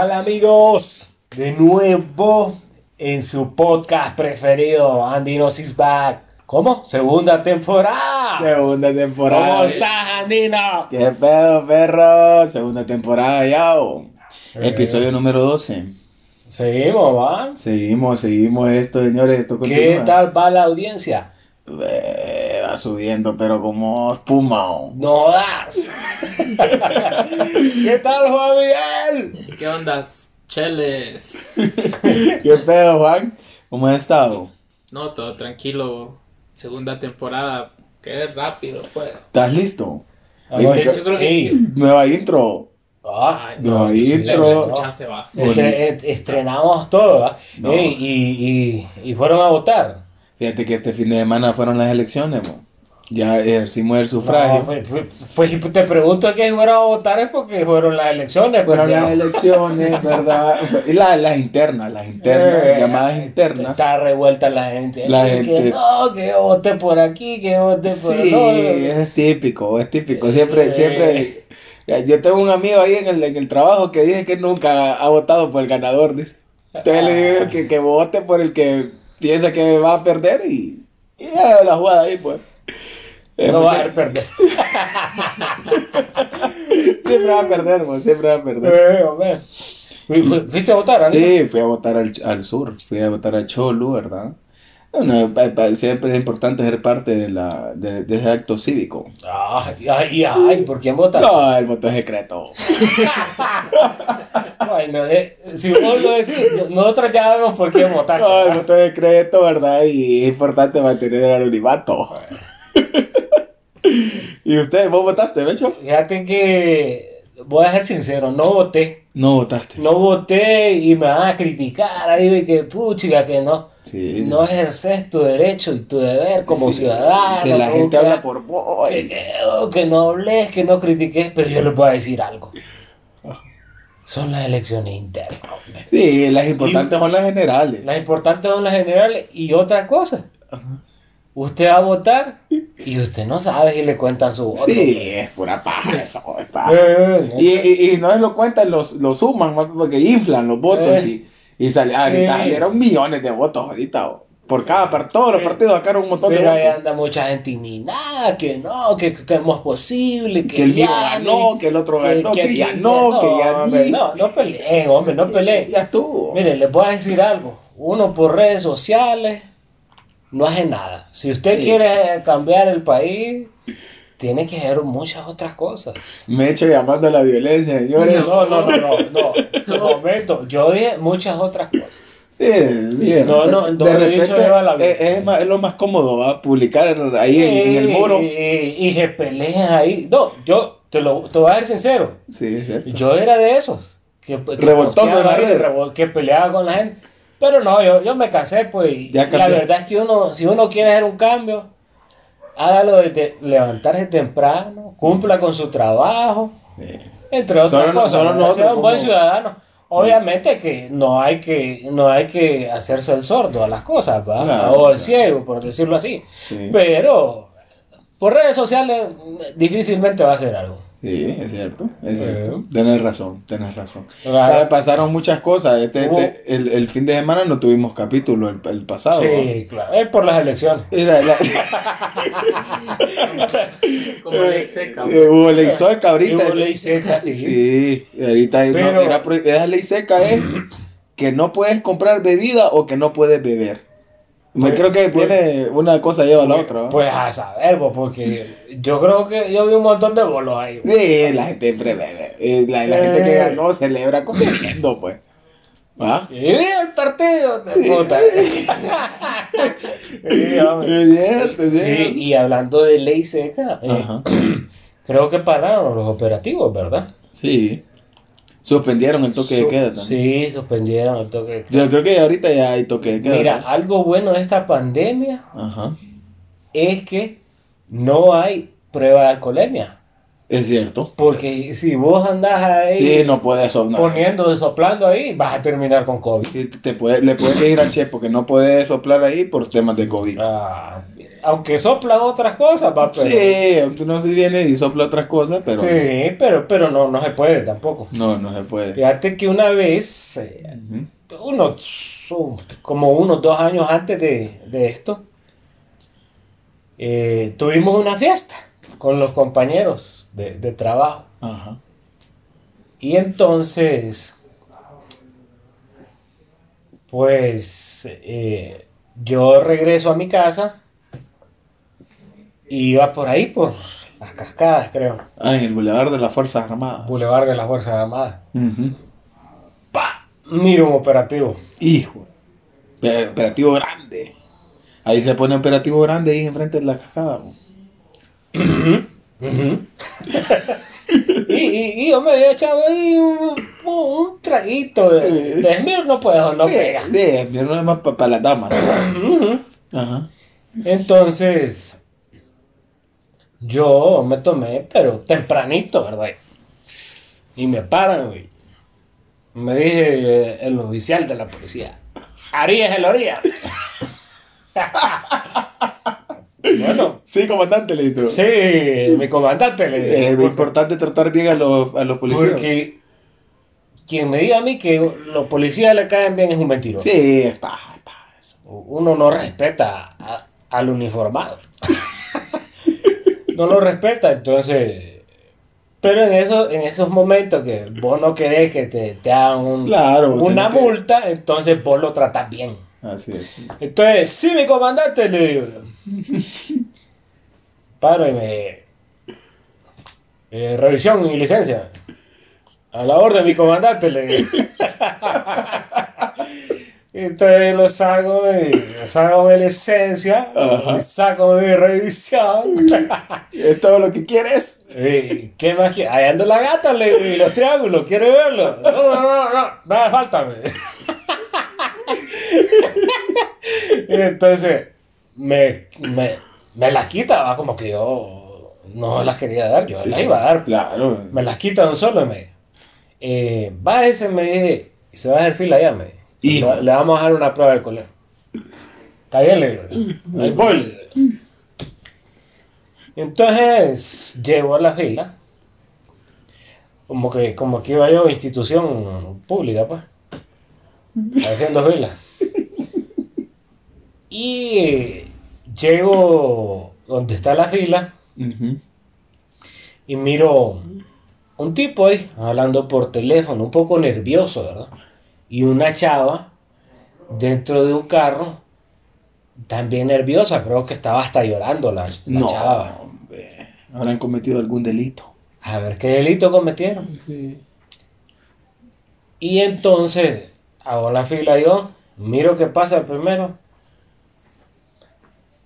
tal amigos? De nuevo en su podcast preferido, Andinosis Back. ¿Cómo? Segunda temporada. Segunda temporada. ¿Cómo estás, Andino? ¿Qué pedo, perro? Segunda temporada ya. Episodio número 12. Seguimos, ¿va? Seguimos, seguimos esto, señores. Esto ¿Qué continúa. tal va la audiencia? Subiendo, pero como espuma. o. No das. ¿Qué tal, Juan Miguel? ¿Qué ondas, cheles? ¿Qué pedo, Juan? ¿Cómo has estado? No, todo tranquilo. Segunda temporada. Qué rápido fue. ¿Estás listo? Ey, yo creo que ey, sí. Nueva intro. ah, Ay, no, sí, sí, intro. le- le escuchaste, va. estre- est- estrenamos todo, ¿va? No. Ey, y, y, y fueron a votar. Fíjate que este fin de semana fueron las elecciones, mo. Ya ejercimos el sufragio. No, pues, pues- pues si te pregunto que fueron a votar es porque fueron las elecciones. Fueron pues, las elecciones, ¿verdad? Y la- las internas, las internas, Eh, llamadas internas. Está revuelta la gente. La Que gente- no, que vote por aquí, que vote por Sí, no. es típico, es típico. Siempre, Eh. siempre. Yo tengo un amigo ahí en el, en el trabajo que dice que nunca ha votado por el ganador. Dice. Entonces le digo que, que vote por el que piensa que va a perder y, y ya la jugada ahí, pues. No va a perder. Siempre va a perder, siempre va a perder. Eh, ¿Fuiste a votar? Sí, fui a votar al, al sur, fui a votar a Cholu, ¿verdad? Bueno, siempre es importante ser parte de, la, de, de ese acto cívico. Ay, ay, ay, ¿por quién votaste? No, el voto es secreto. Bueno, eh, si vos lo decís, nosotros ya sabemos por quién votaste. No, el voto es secreto, ¿verdad? Y es importante mantener el anonimato. ¿Y usted, vos votaste, Becho? Fíjate que voy a ser sincero, no voté. No votaste. No voté y me van a criticar ahí de que, puchiga, que no. Sí. No ejerces tu derecho y tu deber como Sí, ciudadano. Que la gente que- habla por vos. que, no hables, que no critiques, pero yo les voy a decir algo. Son las elecciones internas, hombre. Sí, las importantes son las generales. Las importantes son las generales y otra cosa. Usted va a votar y usted no sabe si le cuentan su voto. Sí, es pura paja eso, es paja. Eh, Y, y, y no lo cuentan, los, los suman, más porque inflan los votos Eh. y, y sale, ahorita Eh. salieron millones de votos ahorita. o. Por cada par- todos los partidos sacaron un montón de Pero ahí votos. anda mucha gente indignada, que no, que, que, que no es posible, que, Que el mío ya ganó, que el otro ganó, que ya que- no, que ya hombre, no, no peleen, hombre, no peleen. Ya estuvo. Mire, les voy a decir algo. Uno por redes sociales no hace nada. Si usted Sí. quiere cambiar el país, tiene que hacer muchas otras cosas. Me he hecho llamando a la violencia, señores. No, no, no, no, no. Un momento. Yo dije muchas otras cosas. Sí, sí, de No, no, no, de he repente yo a la es, violencia. es más- es lo más cómodo, ¿va? Publicar ahí en, en el muro. Y, y- y se pelean ahí. No, yo te, lo, te voy a ser sincero. Sí, es. Yo era de esos. Que, que Revoltoso en la red. que peleaba con la gente. Pero no, yo, yo me cansé, pues. y Ya la verdad es que uno, si uno quiere hacer un cambio, hágalo desde levantarse temprano, cumpla con su trabajo, Sí. entre otras Solo cosas. solo ¿no? nosotros sea un buen como- ciudadano. Obviamente que no hay que no hay que hacerse el sordo a las cosas, o el claro. ciego, por decirlo así. Sí. Pero por redes sociales difícilmente va a hacer algo. Sí, es cierto, es Sí. cierto. Tienes razón, tienes razón. Claro. Pasaron muchas cosas. Este, este- el, el fin de semana no tuvimos capítulo el, el pasado. Sí, claro. Es por las elecciones. ¿no? La- la- Como ley seca. eh, hubo ley seca ahorita. hubo ley seca, sí. Sí, y ahorita no, Pero- era pro- esa ley seca es que no puedes comprar bebida o que no puedes beber. Me Pues- creo que pues- tiene una cosa lleva a la otra. ¿va? Pues a saber, pues, porque yo creo que yo vi un montón de bolos ahí. Sí, la gente. Eh, La, la gente que Eh. ganó celebra comiendo, pues. ¿Va? Y el partido de puta. Sí, y hablando de ley seca, eh, creo que pararon los operativos, ¿verdad? Sí. Suspendieron el toque de queda también. Sí, suspendieron el toque de queda. Yo creo que ahorita ya hay toque de queda. Mira, ¿no? algo bueno de esta pandemia Ajá. es que no hay prueba de alcoholemia. Es cierto. Porque si vos andás ahí Sí, no puedes poniendo, soplando ahí, vas a terminar con COVID. Sí, te puede, le puedes decir al chef porque no puedes soplar ahí por temas de COVID. Ah. Aunque soplan otras cosas, va, pero... Sí, aunque uno sí viene y sopla otras cosas, pero Sí, pero, pero no, no se puede tampoco. no, no se puede. Fíjate que una vez, eh, unos, como unos dos años antes de, de esto, eh, tuvimos una fiesta con los compañeros de, de trabajo. Ajá. Y entonces, pues eh, yo regreso a mi casa y iba por ahí, por las cascadas, creo. Ah, en el Boulevard de las Fuerzas Armadas. Boulevard de las Fuerzas Armadas. Ujú. ¡Pa! Miro un operativo. Hijo. Pe- Operativo grande. Ahí se pone operativo grande ahí enfrente de la cascada. bo. Ujú. y, y, y yo me había echado ahí un, un traguito de, de Smirnoff, pues no pega. De, mi hermano es más para las damas. Ajá. Entonces, yo me tomé, pero tempranito, ¿verdad? Y me paran, güey. Me dije eh, el oficial de la policía. Arias el orilla. bueno, Sí, comandante, le dijo. sí, mi comandante le dije. Es importante tratar bien a los, a los policías. Porque quien me diga a mí que los policías le caen bien es un mentiroso. Sí, es paja, es paja. Uno no respeta a- al uniformado. No lo respeta, entonces. Pero en, eso, en esos momentos que vos no querés que te, te hagan un- Claro, una que- multa, entonces vos lo tratás bien. Así es. Entonces, sí, mi comandante, le digo. Paro y me. eh, revisión y licencia. A la orden, mi comandante, le digo. Entonces lo saco, y saco mi licencia, Ajá. y saco mi revisión. Es todo lo que quieres. Y, ¿Qué más quiere? Ahí anda la gata le los triángulos, ¿quiere verlo? No, no, no, no, nada falta. me. Y entonces me, me, me las quita, va, como que yo no las quería dar, yo las iba a dar. Claro. Me las quita un solo y me eh, va ese, me se va a hacer fila allá, me Hijo. Le, le vamos a dar una prueba del colegio. Está bien, le digo. Ahí voy, le digo. Entonces, llego a la fila. Como que, como que iba yo a institución pública, pues. Haciendo fila. Y eh, llego donde está la fila y miro un tipo ahí hablando por teléfono, un poco nervioso, ¿verdad? Y una chava dentro de un carro, también nerviosa, creo que estaba hasta llorando la, la No, chava. hombre. Habrán cometido algún delito. A ver qué delito cometieron. Sí. Y entonces hago la fila yo, miro qué pasa primero.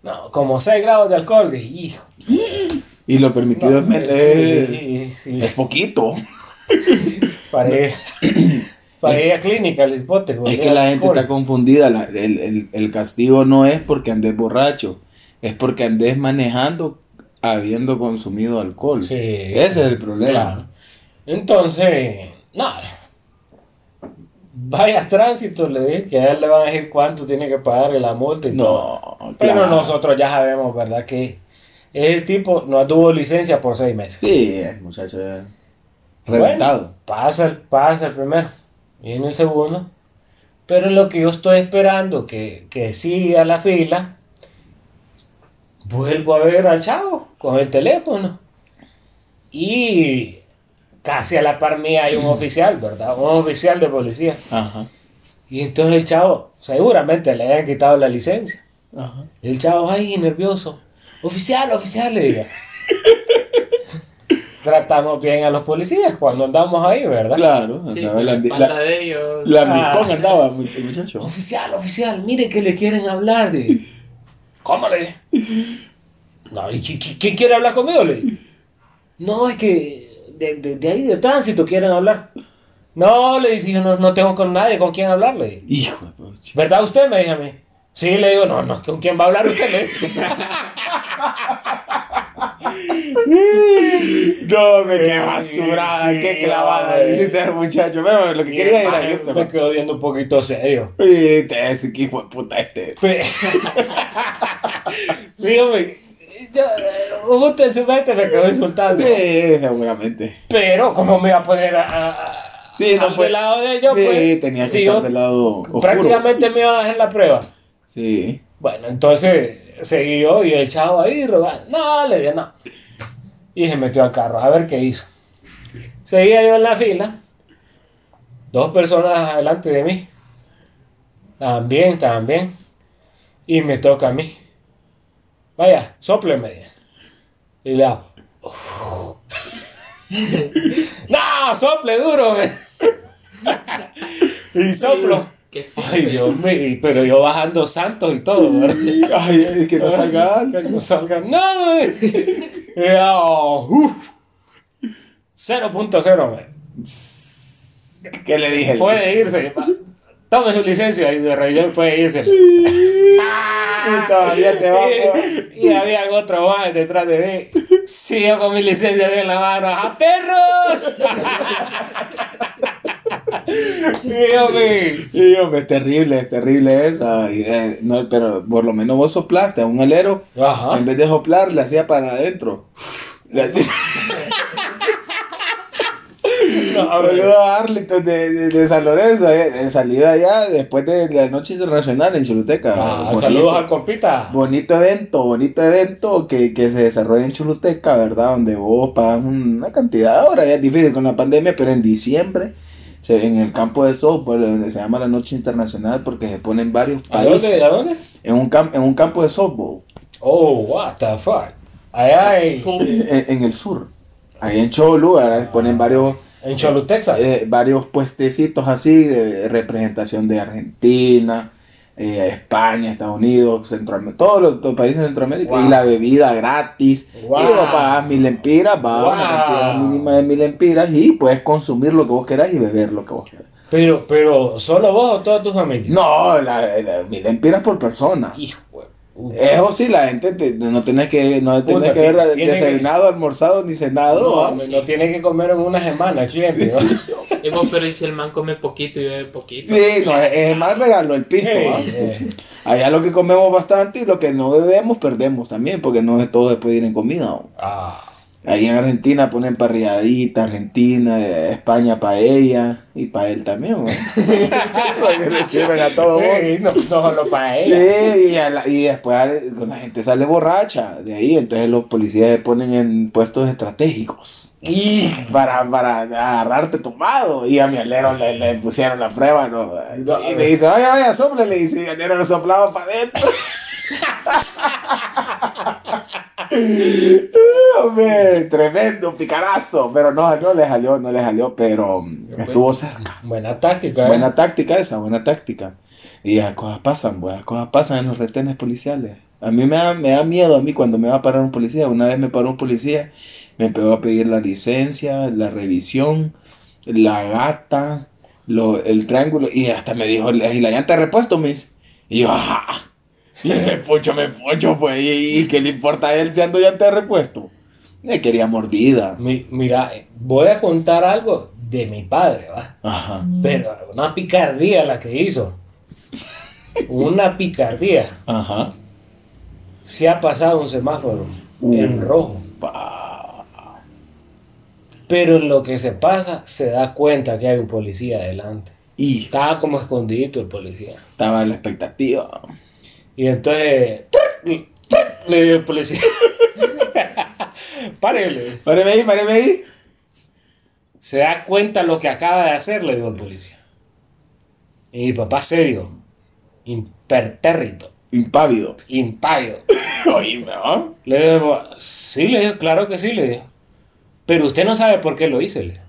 No, como 6 grados de alcohol, dije, hijo. Y lo permitido es, es, Sí, sí, es poquito. para ir, para clínica, el hipote. Es que la gente está confundida. la- el, el- el castigo no es porque andes borracho, es porque andes manejando habiendo consumido alcohol. Sí. Ese es el problema. Claro. Entonces, nada. Vaya tránsito, le dije que a él le van a decir cuánto tiene que pagar la multa y todo. No, Pero claro. nosotros ya sabemos, ¿verdad? Que ese tipo no tuvo licencia por seis meses. Sí, muchacho es Bueno, reventado. pasa, el, pasa el primero. Viene el segundo. Pero lo que yo estoy esperando, que, que siga la fila, vuelvo a ver al chavo con el teléfono. Y casi a la par mía hay un oficial, ¿verdad? Un oficial de policía. Ajá. Y entonces el chavo, seguramente le hayan quitado la licencia. Ajá. El chavo, ay, nervioso. Oficial, oficial, le diga. Tratamos bien a los policías cuando andamos ahí, ¿verdad? Claro, Sí, andaba la, la de ellos. la Ah. micón andaba, el muchacho. Oficial, oficial, mire que le quieren hablar de. ¿Cómo le? No, ¿y qui- qui- quién quiere hablar conmigo? Le. No, es que de, de- de ahí de tránsito quieren hablar. No, le dije, yo no, no tengo con nadie con quien hablar, le dije. Hijo de pucha. ¿Verdad usted? Me dijo a mí. Sí, le digo, no, no, ¿con quién va a hablar usted? Le. No, me qué qué basurada, sí, qué clavada hiciste al muchacho. Pero lo que quería era irte. me quedo viendo un poquito serio. Y te ese que hijo de puta este. Eh, me quedó insultando. Sí, seguramente. Pero, ¿cómo me iba a poner a, a- Sí, no, pues- del lado de ellos? sí, pues? tenía que Sí, estar del lado oscuro. Prácticamente me iba a hacer la prueba. Sí. Bueno, entonces seguí yo y el chavo ahí rogando. No, le dije no. Y se metió al carro a ver qué hizo. Seguía yo en la fila. Dos personas adelante de mí. También, también. Y me toca a mí. Vaya, sopleme. Y le hago. no, sople duro. me. y soplo. Que sí. Ay, Dios mío, pero yo bajando santos y todo, ¿verdad? Ay, es que no salga. Que no salga nada. Eh. Y yo, uf. 0.0, man. ¿Qué le dije? Puede irse. Tome su licencia y de rey puede irse. Y todavía te va Y, y había otro más detrás de mí. Sí, yo con mi licencia en la mano. ¡A perros! Y yo me... Sí, hombre, es terrible, es terrible eso. Eh, no, pero por lo menos vos soplaste a un alero. Ajá. En vez de soplar, le hacía para adentro. Le hacía-. Saludos a Arlington de, de, de San Lorenzo, eh, salida allá después de la noche internacional en Choluteca. Ah, Bonito. saludos al compita. Bonito evento, bonito evento que, que se desarrolla en Choluteca, ¿verdad? Donde vos pagas una cantidad, ahora ya es difícil con la pandemia, pero en diciembre, se- en el campo de softball, donde se llama la Noche Internacional, porque se ponen varios ¿A dónde? países ¿A dónde? en un, cam- en un campo de softball, Oh, what the fuck. Allá en, en, en el sur, ahí en Cholu, ¿verdad? Se ponen varios, en Cholu, Texas. eh, varios puestecitos así de representación de Argentina. Eh, España, Estados Unidos, Centroamérica, todos los, países de Centroamérica, Wow. y la bebida gratis, Wow. y vos pagas mil empiras, va Wow. una cantidad mínima de mil empiras, y puedes consumir lo que vos querás y beber lo que vos querás. Pero, pero, ¿solo vos o toda tu familia? No, la, la- mil empiras por persona. Hijo. Eso sí, la gente te- no tenés que, no tenés Puta, que que- desayunado, almorzado ni cenado. No, no tiene que comer en una semana cliente. Y vos, pero ¿y si el man come poquito y bebe poquito? Sí, no, es, más regalo el pisto. Allá lo que comemos bastante y lo que no bebemos perdemos también, porque no es todo después de ir en comida. ah, Ahí en Argentina ponen parrilladita, Argentina, eh, España paella y para él también. Porque le sirven a todo eh, no, no solo para Sí, ella. y, a la- y después la gente sale borracha de ahí, entonces los policías se ponen en puestos estratégicos Y, para, para agarrarte tomado. Y a mi alero le, le pusieron la prueba, ¿no? Y le dice, vaya, vaya, sople, le dice, y alero lo soplaba para adentro. Hombre, tremendo picarazo, pero no, no le salió, no le salió, pero mm, estuvo cerca. buena táctica, ¿eh? Buena táctica esa, buena táctica. Y las cosas pasan, pues, las cosas pasan en los retenes policiales. A mí me da, me da miedo a mí cuando me va a parar un policía. Una vez me paró un policía, me empezó a pedir la licencia, la revisión, la gata, lo, el triángulo, y hasta me dijo, y la llanta de repuesto, me dice. Y yo, ajá. Y me pucho, me pucho, pues, y, y ¿qué le importa a él si ando llanta de repuesto? Me quería mordida. Mi- mira, voy a contar algo de mi padre, ¿va? Ajá, Pero una picardía la que hizo. Una picardía. ajá. Se ha pasado un semáforo Uh. en rojo. Pa. Pero en lo que se pasa, se da cuenta que hay un policía adelante. Y Estaba como escondido el policía. estaba en la expectativa. Y entonces le dio el policía. Párele. Páreme ahí, páreme ahí. Se da cuenta lo que acaba de hacer, le dijo el policía. Y mi papá serio, impertérrito, Impávido. impávido. Oíme, ¿ah? Le dijo, sí, le dijo, claro que sí, le dijo. Pero usted no sabe por qué lo hice, le.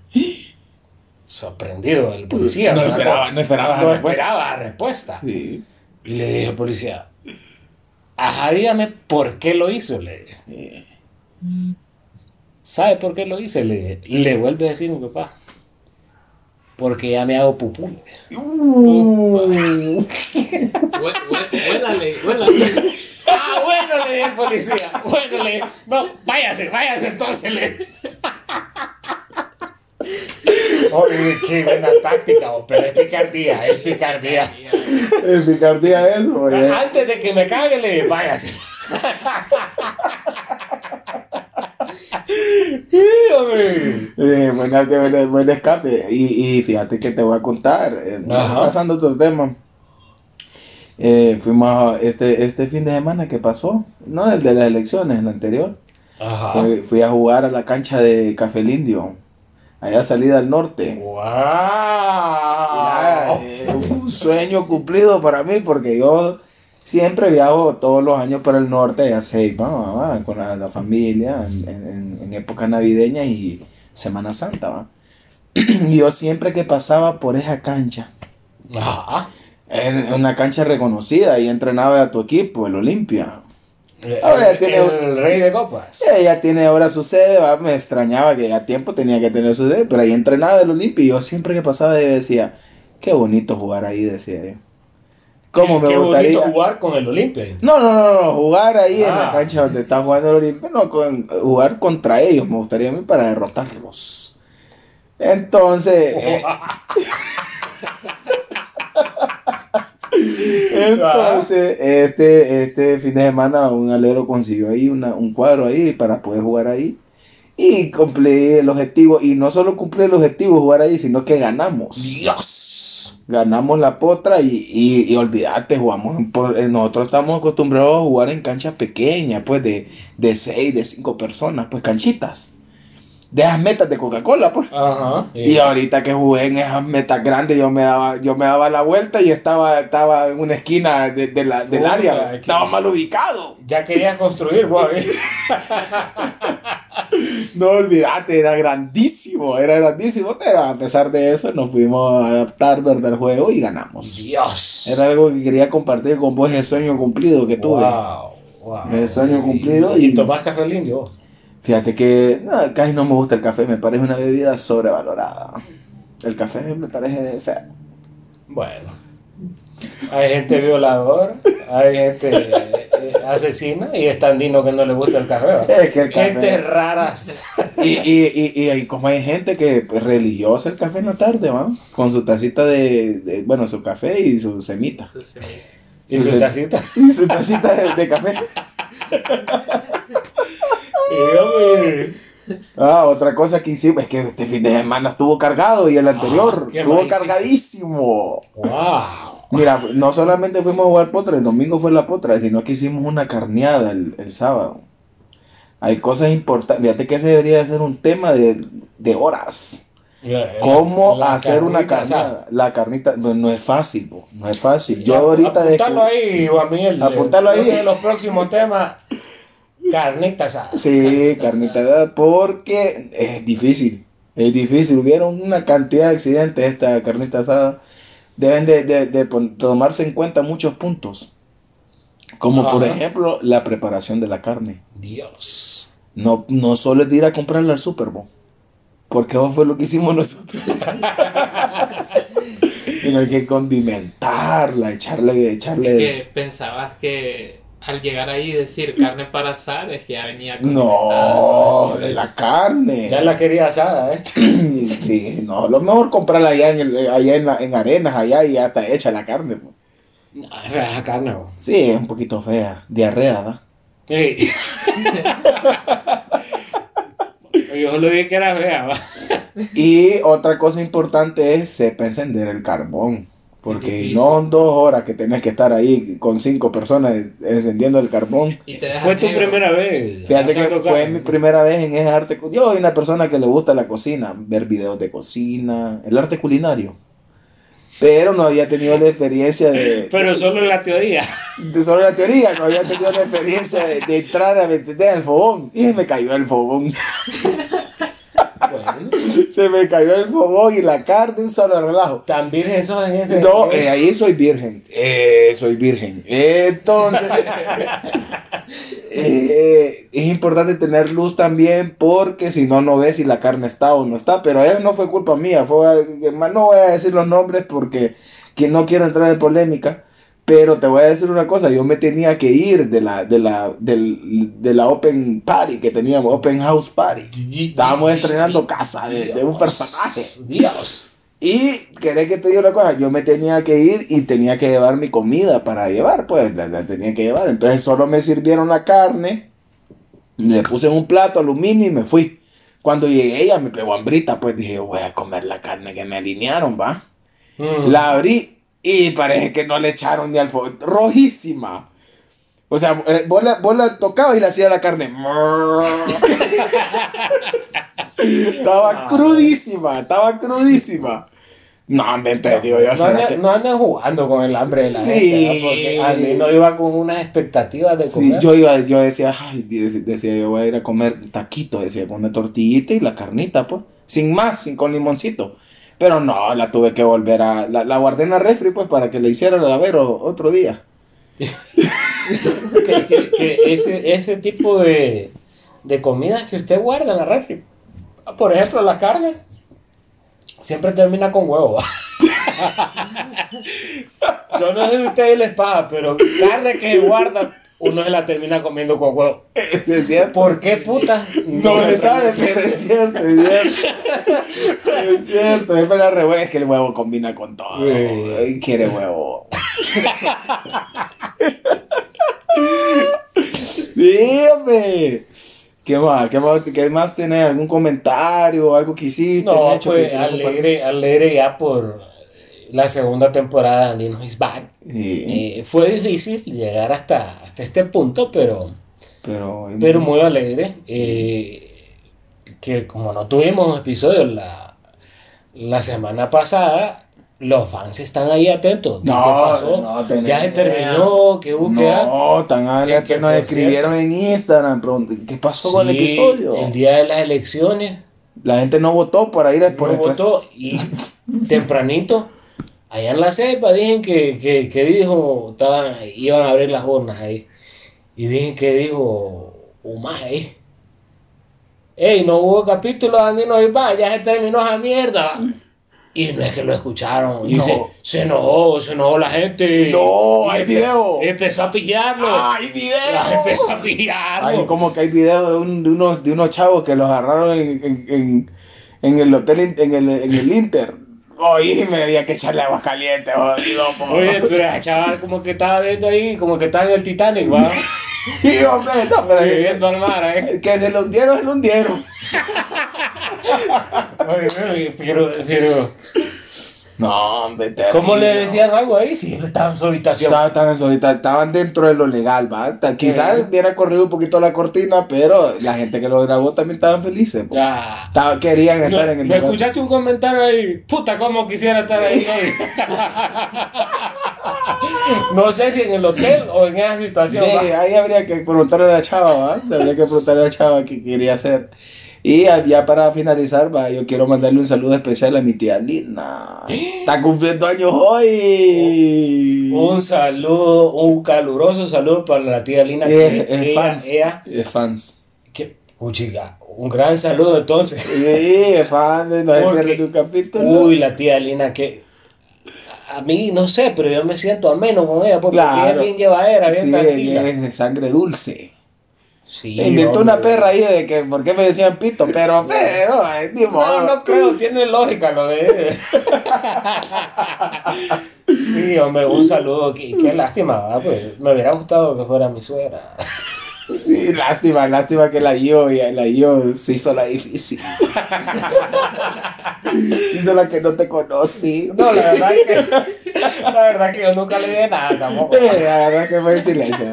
Sorprendido el policía. No esperaba- no esperaba No la respuesta. esperaba la respuesta. Sí. Y le dijo el policía, ajá, dígame por qué lo hizo, le dije. ¿Sabe por qué lo hice? Le, dije. le vuelve a decir mi papá. Porque ya me hago pupú. Uh. Huélale, huélale. Ah, bueno, le dije al policía. Bueno, le dije, no, váyase, váyase entonces. Le dije. Oye, qué buena táctica, oh, pero es picardía, es picardía. Es picardía eso, oye. Antes de que me cague, le dije, váyase. Eh, buena, buen, buen escape. Y, y fíjate que te voy a contar. eh, pasando otro tema. Eh, fuimos a- este, este fin de semana que pasó, no el de las elecciones, el anterior. Ajá. Fui, fui a jugar a la cancha de Café el Indio, allá salida al norte. ¡Wow! Mira, eh, fue un sueño cumplido para mí porque yo siempre viajo todos los años para el norte, a va, va, con la, la familia en, en, en época navideña y Semana Santa. ¿va? Y yo siempre que pasaba por esa cancha, en una cancha reconocida y entrenaba a tu equipo, el Olimpia. Eh, Ahora ya el, tiene- el rey de copas. Ella tiene ahora su sede, ¿va? me extrañaba que a tiempo tenía que tener su sede, pero ahí entrenaba el Olimpia y yo siempre que pasaba yo decía, qué bonito jugar ahí, decía yo. ¿Cómo Qué- me qué gustaría? jugar con el Olimpia. No, no, no, no, jugar ahí en la Ah. cancha donde está jugando el Olimpia, no, con, jugar contra ellos, me gustaría a mí para derrotarlos. Entonces, eh, entonces este, este fin de semana un alero consiguió ahí una, un cuadro ahí para poder jugar ahí. Y cumplí el objetivo, y no solo cumplí el objetivo de jugar ahí, sino que ganamos. Dios. Ganamos la potra y, y, y olvídate, jugamos por- eh, nosotros estamos acostumbrados a jugar en canchas pequeñas, pues de, de seis, de cinco personas, pues canchitas. De esas metas de Coca-Cola, pues. Ajá. Y ahorita que jugué en esas metas grandes, yo me daba, yo me daba la vuelta y estaba, estaba en una esquina de, de la, del área. Estaba mal ubicado. Ya querías construir, vos. ¿eh? No olvídate, era grandísimo, era grandísimo, pero a pesar de eso nos fuimos a adaptar, verdad, el juego y ganamos. Dios. Era algo que quería compartir con vos, ese sueño cumplido que tuve. Wow. wow. El sueño cumplido Y, y- tomás café el vos? Fíjate que no, casi no me gusta el café, me parece una bebida sobrevalorada. El café me parece feo. Bueno. Hay gente violadora, hay gente eh, asesina y es tan digno que no le gusta el café. ¿va? Es que el café- Gente raras. Y, y, y, y, como hay gente que es religiosa el café en la tarde, ¿va? Con su tacita de, de- bueno, su café y su semita. Eso sí. Y su tacita. Y su tacita de, de café. Ah, otra cosa que hicimos es que este fin de semana estuvo cargado y el anterior Ah, ¿qué estuvo cargadísimo. Wow. Mira, no solamente fuimos a jugar potra, el domingo fue la potra, sino que hicimos una carneada el, el sábado. Hay cosas importantes, fíjate que ese debería ser un tema de, de horas. ¿Cómo La hacer una carneada? La carnita, no, no es fácil, no es fácil. Yo ahorita Apuntalo descubrí- ahí, Juan Miguel. Apuntalo ahí. Uno de los próximos temas, carnita asada. Sí, carnita asada, porque es difícil, es difícil. Hubieron una cantidad de accidentes esta carnita asada. Deben de, de- de tomarse en cuenta muchos puntos. Como por ejemplo la preparación de la carne. Dios. No, no solo es de ir a comprarla al Super Bowl. Porque eso fue lo que hicimos nosotros. Sino hay que condimentarla, echarle, echarle. Que pensabas que al llegar ahí y decir carne para asar es que ya venía No, condimentada. de la carne. Ya la quería asada, ¿eh? Sí, no, lo mejor comprarla allá en, el- allá en, la- en arenas, allá y ya está hecha la carne. pues. No, es fea esa carne, vos. Sí, es un poquito fea, diarrea, ¿da? Sí. Yo solo dije que era fea, va. Y otra cosa importante es sepa encender el carbón. Porque no en dos horas que tenés que estar ahí con cinco personas encendiendo el carbón. Y te dejas Fue tu negro. primera vez. Fíjate que fue carne. mi primera vez en ese arte. Yo soy una persona que le gusta la cocina, ver videos de cocina, el arte culinario. Pero no había tenido la experiencia de, Pero solo en la teoría. de solo la teoría, no había tenido la experiencia de, de entrar a meter al fogón. Y me cayó el fogón. Se me cayó el fogón y la carne, un solo relajo. tan virgen sos en ese. No, eh, ahí soy virgen. Eh, soy virgen. Entonces, eh, es importante tener luz también porque si no, no ves si la carne está o no está. Pero eso no fue culpa mía. Fue, no voy a decir los nombres porque que no quiero entrar en polémica. Pero te voy a decir una cosa, yo me tenía que ir de la, de la, del- de la Open Party que teníamos, Open House Party. Estábamos estrenando casa de, de un personaje. Dios. Y querés que te diga una cosa, yo me tenía que ir y tenía que llevar mi comida para llevar, pues la, la tenía que llevar. Entonces solo me sirvieron la carne, le puse en un plato aluminio y me fui. Cuando llegué ella me pegó hambrita, pues dije, voy a comer la carne que me alinearon, va. Mm. La abrí y parece que no le echaron ni al fuego. Rojísima. O sea, eh, vos la, vos la tocabas y le hacía la carne. estaba crudísima, estaba crudísima. No, digo yo, no, ¿será anden, que- no anden jugando con el hambre de la Sí. gente, ¿no? porque a mí no iba con unas expectativas de Sí, comer. yo iba, yo decía, ay, dec- decía, yo voy a ir a comer taquito, decía, con una tortillita y la carnita, pues, sin más, sin con limoncito. Pero no, la tuve que volver a, la, guardé en la refri, pues, para que le hiciera el alavero otro día. ese, ese tipo de, de comidas que usted guarda en la refri. Por ejemplo, la carne siempre termina con huevo. Yo no sé si a ustedes les pasa, pero carne que guarda, uno se la termina comiendo con huevo. ¿Es cierto? ¿Por qué puta? No me se sabe, pero es cierto, es cierto. Es cierto, es para re huevo, es que el huevo combina con todo. Sí. Quiere huevo. Hombre. ¿Qué más? ¿Qué más, qué más tenés? ¿Algún comentario? ¿Algo que hiciste? No, pues alegre, alegre ya por la segunda temporada de Andino is Back. Sí, Eh, fue difícil llegar hasta, hasta este punto, pero, pero... pero muy alegre. eh, que como no tuvimos episodios la, la semana pasada, los fans están ahí atentos. ¿Qué No, pasó? no tenés ya se idea. terminó, que dar? No, tan área Que- nos escribieron en Instagram. ¿Qué pasó con el episodio? El día de las elecciones. La gente no votó por ir por no votó y tempranito allá en la cepa dicen que, que, que dijo estaban, iban a abrir las urnas ahí y dicen que dijo Umás ahí ey no hubo capítulo de Andino y va ya se terminó esa mierda y no es que lo escucharon y No. se, se enojó se enojó la gente No, hay empe- video. empezó a pillarlo ¡Ay, video! empezó a pillarlo Hay como que hay videos de, un- de unos, de unos chavos que los agarraron en, en, en, en el hotel, en el, en el Inter. Oye, me había que echarle agua caliente, jodido. Oye, pero ese chaval como que estaba viendo ahí, como que estaba en el Titanic, va. Sí, hombre, no, pero Viviendo al mar, ¿eh? que se lo hundieron, se lo hundieron. Oye, pero, pero, No, hombre, ¿cómo le decían algo ahí? Si él estaba en su habitación. Estaban, estaban en su habita- estaban dentro de lo legal, ¿va? Quizás Sí. hubiera corrido un poquito la cortina, pero la gente que lo grabó también estaban felices. Ya. Estaba- querían ¿Me, estar en el me lugar. escuchaste un comentario ahí? Puta, ¿cómo quisiera estar ahí hoy? no sé si en el hotel o en esa Sí, situación. va. ahí habría que preguntarle a la chava, ¿va? Habría que preguntarle a la chava qué quería hacer. Y ya- para finalizar, va, yo quiero mandarle un saludo especial a mi tía Lina. Está cumpliendo años hoy. Un saludo, un caluroso saludo para la tía Lina. Es, que es ella, fans. ella, Es fans. que, puchica, un gran saludo entonces. Sí, es fan de no capítulo. Uy, la tía Lina, que a mí no sé, pero yo me siento ameno con ella, porque Claro. ella es bien llevadera, bien sí, tranquila. ella es de sangre dulce. Sí, inventó una perra ahí de que, ¿por qué me decían pito? Pero, pero, ay, ni No, no creo, tiene lógica lo de Sí, hombre, un saludo. Qué, qué lástima, ¿verdad? Pues me hubiera gustado que fuera mi suegra. Sí, lástima, lástima que la IO, y la IO se hizo la difícil. se hizo la que no te conocí. No, la verdad es que, la verdad que yo nunca le dije nada tampoco. Eh, la verdad que fue en silencio.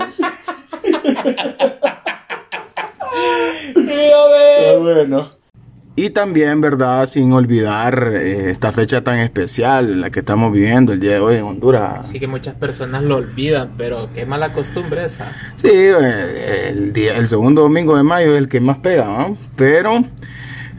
Pero bueno. Y también, ¿verdad? Sin olvidar eh, esta fecha tan especial, la que estamos viviendo el día de hoy en Honduras. Así que muchas personas lo olvidan, pero qué mala costumbre esa. Sí, eh, el, día, el segundo domingo de mayo es el que más pega, ¿no? Pero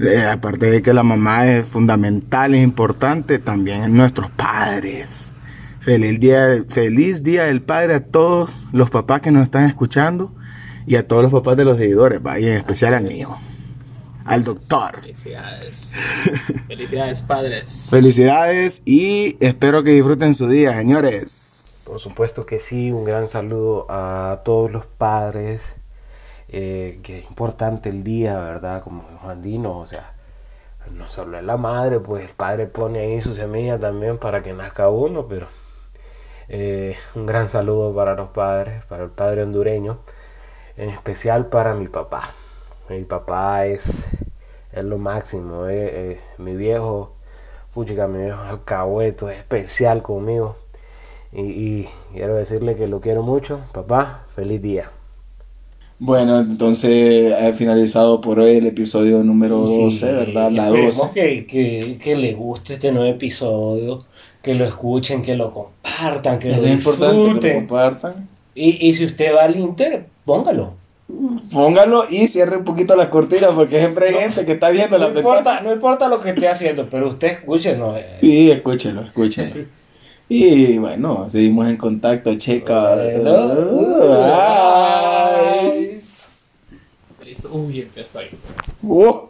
eh, aparte de que la mamá es fundamental, es importante, también nuestros padres. Feliz día, feliz día del padre a todos los papás que nos están escuchando y a todos los papás de los seguidores, ¿va? y en especial al mío, al doctor. Felicidades. Felicidades, padres. Felicidades y espero que disfruten su día, señores. Por supuesto que sí, un gran saludo a todos los padres. Eh, que es importante el día, ¿verdad? Como Juan Dino, o sea, no solo es la madre, pues el padre pone ahí su semilla también para que nazca uno, pero eh, un gran saludo para los padres, para el padre hondureño, en especial para mi papá. Mi papá es, es lo máximo, eh, eh, mi viejo, puchica, mi viejo alcahueto, es especial conmigo. Y, y quiero decirle que lo quiero mucho, papá, feliz día. Bueno, entonces ha finalizado por hoy el episodio número 12, Sí, ¿verdad? La esperemos 12. Que, que, que le guste este nuevo episodio, que lo escuchen, que lo compartan, que lo es importante que lo disfruten. compartan. Y, y si usted va al Inter, póngalo. Póngalo y cierre un poquito las cortinas porque siempre hay gente que está viendo No la importa, no importa lo que esté haciendo, pero usted escúchenos. eh. Sí, escúchelo, escúchelo. Y bueno, seguimos en contacto, checa. Bueno. Uy, empezó ahí. Uh.